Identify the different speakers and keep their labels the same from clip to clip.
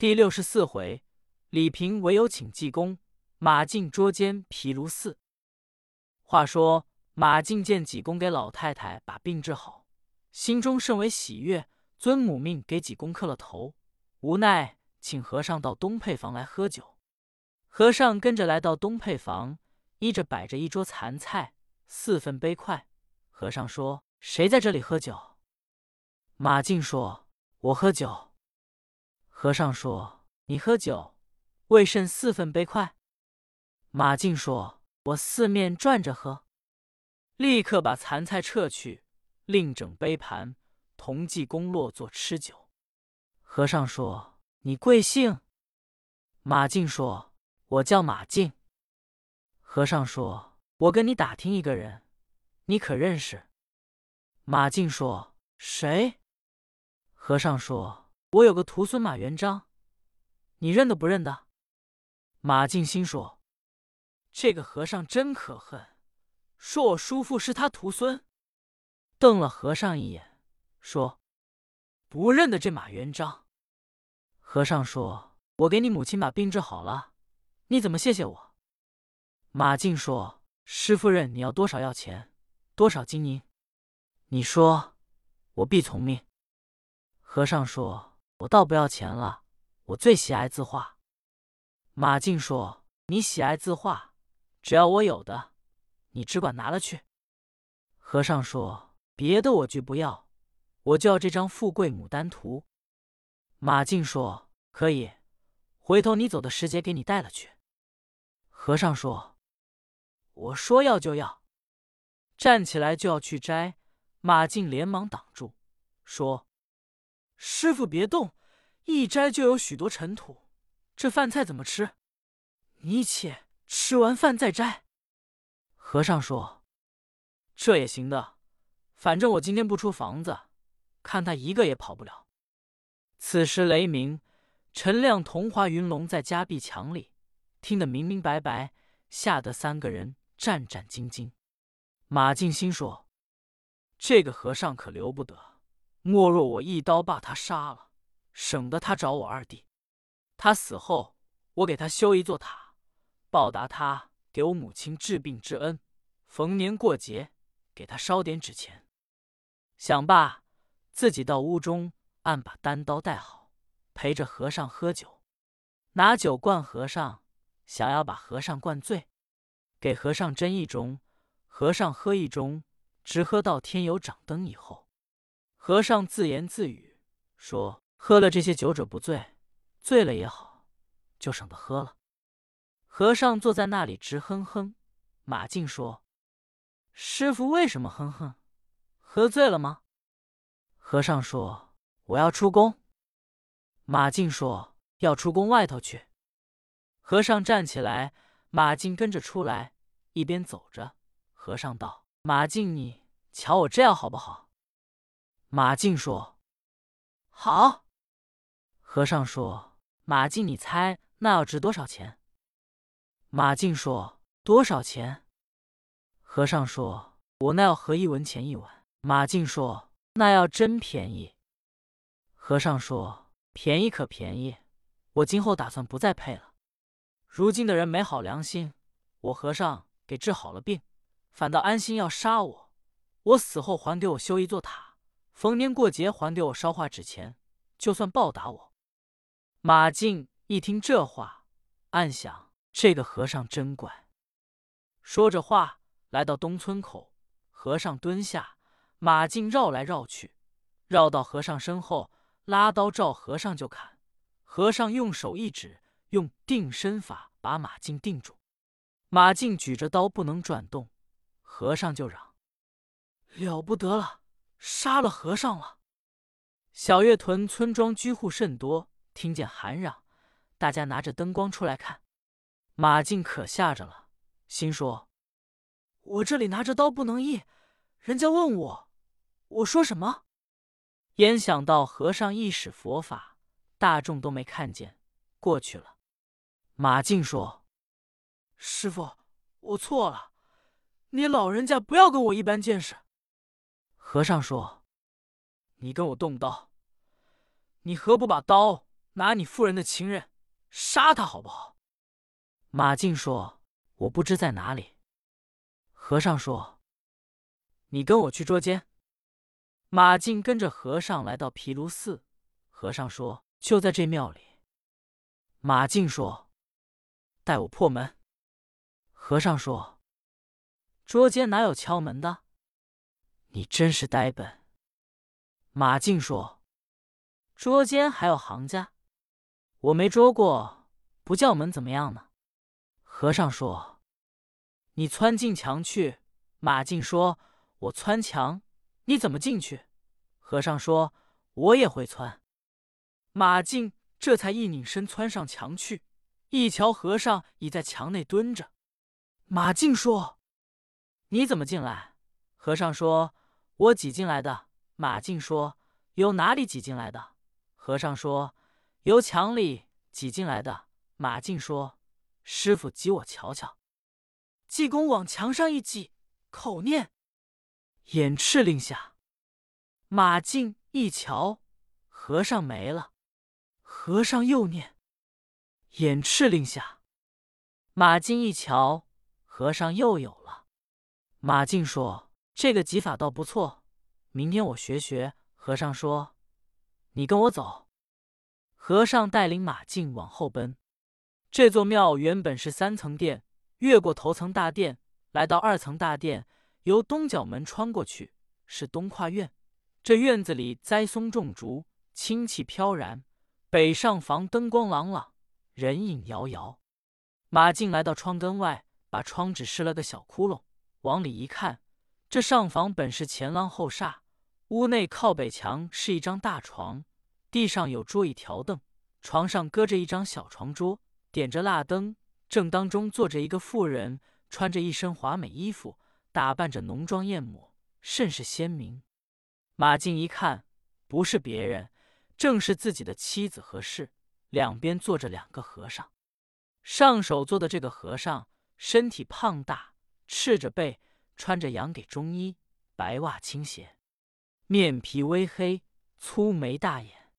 Speaker 1: 第六十四回，李平唯有请济公，马进捉奸毗卢寺。话说马进见济公给老太太把病治好，心中甚为喜悦，遵母命给济公磕了头，无奈请和尚到东配房来喝酒。和尚跟着来到东配房，依着摆着一桌残菜，四份杯筷。和尚说：“谁在这里喝酒？”马进说：“我喝酒。”和尚说：“你喝酒，为甚四分杯筷？”马进说：“我四面转着喝。”立刻把残菜撤去，另整杯盘，同济公落座吃酒。和尚说：“你贵姓？”马进说：“我叫马进。”和尚说：“我跟你打听一个人，你可认识？”马进说：“谁？”和尚说。我有个徒孙马元璋，你认得不认得？马静心说：“这个和尚真可恨，说我叔父是他徒孙。”瞪了和尚一眼，说：“不认得这马元璋。”和尚说：“我给你母亲把病治好了，你怎么谢谢我？”马静说：“师夫人，你要多少要钱？多少金银？你说，我必从命。”和尚说。我倒不要钱了，我最喜爱字画。马静说：“你喜爱字画，只要我有的，你只管拿了去。”和尚说：“别的我俱不要，我就要这张《富贵牡丹图》。”马静说：“可以，回头你走的时节给你带了去。”和尚说：“我说要就要。”站起来就要去摘，马静连忙挡住，说。师傅别动，一摘就有许多尘土，这饭菜怎么吃？你且吃完饭再摘。和尚说：“这也行的，反正我今天不出房子，看他一个也跑不了。”此时雷鸣，陈亮、同华、云龙在夹壁墙里听得明明白白，吓得三个人战战兢兢。马静心说：“这个和尚可留不得。”莫若我一刀把他杀了，省得他找我二弟。他死后，我给他修一座塔，报答他给我母亲治病之恩。逢年过节，给他烧点纸钱。想罢，自己到屋中按把单刀带好，陪着和尚喝酒，拿酒灌和尚，想要把和尚灌醉，给和尚斟一盅，和尚喝一盅，直喝到天有掌灯以后。和尚自言自语说：“喝了这些酒者不醉，醉了也好，就省得喝了。”和尚坐在那里直哼哼。马进说：“师傅为什么哼哼？喝醉了吗？”和尚说：“我要出宫。”马进说：“要出宫外头去。”和尚站起来，马进跟着出来，一边走着。和尚道：“马进，你瞧我这样好不好？”马进说：“好。”和尚说：“马进，你猜那要值多少钱？”马进说：“多少钱？”和尚说：“我那要合一文钱一碗。”马进说：“那要真便宜。”和尚说：“便宜可便宜，我今后打算不再配了。如今的人没好良心，我和尚给治好了病，反倒安心要杀我。我死后还给我修一座塔。”逢年过节还给我烧画纸钱，就算报答我。马进一听这话，暗想：这个和尚真怪。说着话，来到东村口，和尚蹲下，马进绕来绕去，绕到和尚身后，拉刀照和尚就砍。和尚用手一指，用定身法把马进定住。马进举着刀不能转动，和尚就嚷：了不得了！杀了和尚了！小月屯村庄居户甚多，听见喊嚷，大家拿着灯光出来看。马进可吓着了，心说：“我这里拿着刀不能应，人家问我，我说什么？”焉想到和尚一使佛法，大众都没看见，过去了。马进说：“师傅，我错了，你老人家不要跟我一般见识。”和尚说：“你跟我动刀，你何不把刀拿你夫人的情人杀他，好不好？”马静说：“我不知在哪里。”和尚说：“你跟我去捉奸。”马静跟着和尚来到毗卢寺。和尚说：“就在这庙里。”马静说：“带我破门。”和尚说：“捉奸哪有敲门的？你真是呆笨。”马静说：“捉奸还有行家，我没捉过，不叫门怎么样呢？”和尚说：“你窜进墙去。”马静说：“我窜墙，你怎么进去？”和尚说：“我也会窜。”马静这才一拧身窜上墙去，一瞧和尚已在墙内蹲着。马静说：“你怎么进来？”和尚说：“我挤进来的。”马静说：“由哪里挤进来的？”和尚说：“由墙里挤进来的。”马静说。师傅，挤我瞧瞧。济公往墙上一挤，口念：“眼赤令下。”马静一瞧，和尚没了。和尚又念：“眼赤令下。”马静一瞧，和尚又有了。马静说：“这个技法倒不错，明天我学学。”和尚说：“你跟我走。”和尚带领马进往后奔。这座庙原本是三层殿，越过头层大殿，来到二层大殿，由东角门穿过去，是东跨院。这院子里栽松种竹，清气飘然。北上房灯光朗朗，人影摇摇。马进来到窗根外，把窗纸施了个小窟窿，往里一看，这上房本是前廊后厦，屋内靠北墙是一张大床，地上有桌椅条凳，床上搁着一张小床桌。点着蜡灯，正当中坐着一个妇人，穿着一身华美衣服，打扮着浓妆艳抹，甚是鲜明。马进一看，不是别人，正是自己的妻子和氏。两边坐着两个和尚，上手坐的这个和尚身体胖大，赤着背，穿着洋给中衣，白袜青鞋，面皮微黑，粗眉大眼。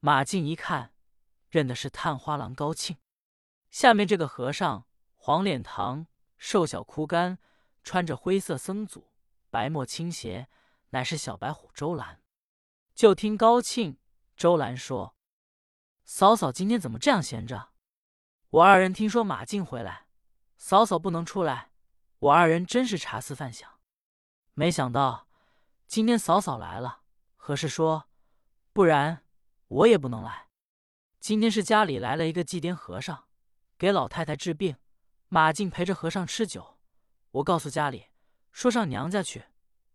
Speaker 1: 马进一看，认的是探花郎高庆。下面这个和尚黄脸膛，瘦小枯干，穿着灰色僧祖，白墨青鞋，乃是小白虎周兰。就听高庆、周兰说：“嫂嫂今天怎么这样闲着？我二人听说马进回来，嫂嫂不能出来，我二人真是茶思饭想。没想到今天嫂嫂来了，何氏说？不然我也不能来。今天是家里来了一个祭奠和尚。”给老太太治病，马静陪着和尚吃酒。我告诉家里，说上娘家去，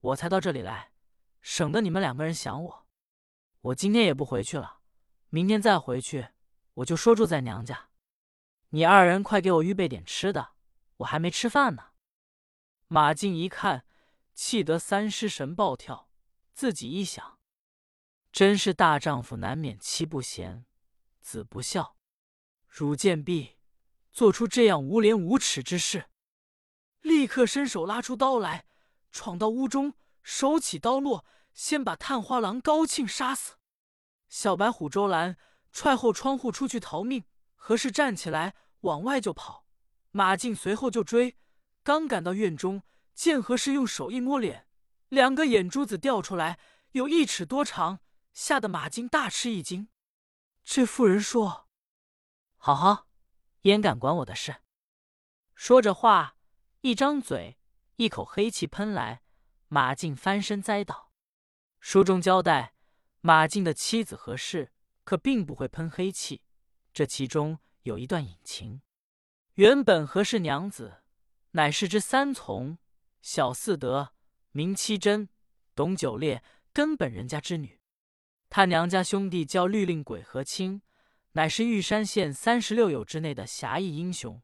Speaker 1: 我才到这里来，省得你们两个人想我。我今天也不回去了，明天再回去，我就说住在娘家。你二人快给我预备点吃的，我还没吃饭呢。马进一看，气得三尸神暴跳，自己一想，真是大丈夫难免妻不贤，子不孝，汝贱婢！做出这样无廉无耻之事，立刻伸手拉出刀来，闯到屋中，手起刀落，先把探花郎高庆杀死。小白虎周兰踹后窗户出去逃命，何氏站起来往外就跑，马进随后就追。刚赶到院中，见何氏用手一摸脸，两个眼珠子掉出来，有一尺多长，吓得马静大吃一惊。这妇人说：“好好。”焉敢管我的事？说着话，一张嘴，一口黑气喷来，马静翻身栽倒。书中交代，马静的妻子何氏可并不会喷黑气，这其中有一段隐情。原本何氏娘子乃是之三从，小四德，名七真，董九烈，根本人家之女。他娘家兄弟叫律令鬼和清。乃是玉山县三十六友之内的侠义英雄。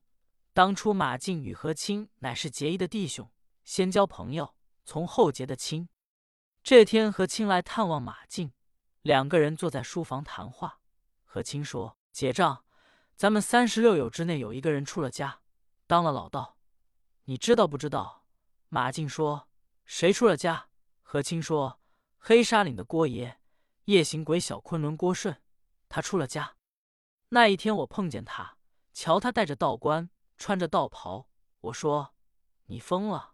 Speaker 1: 当初马静与何清乃是结义的弟兄，先交朋友，从后结的亲。这天何清来探望马静，两个人坐在书房谈话。何清说：“结账，咱们三十六友之内有一个人出了家，当了老道，你知道不知道？”马静说：“谁出了家？”何清说：“黑沙岭的郭爷，夜行鬼小昆仑郭顺，他出了家。”那一天我碰见他，瞧他戴着道冠，穿着道袍，我说：“你疯了。”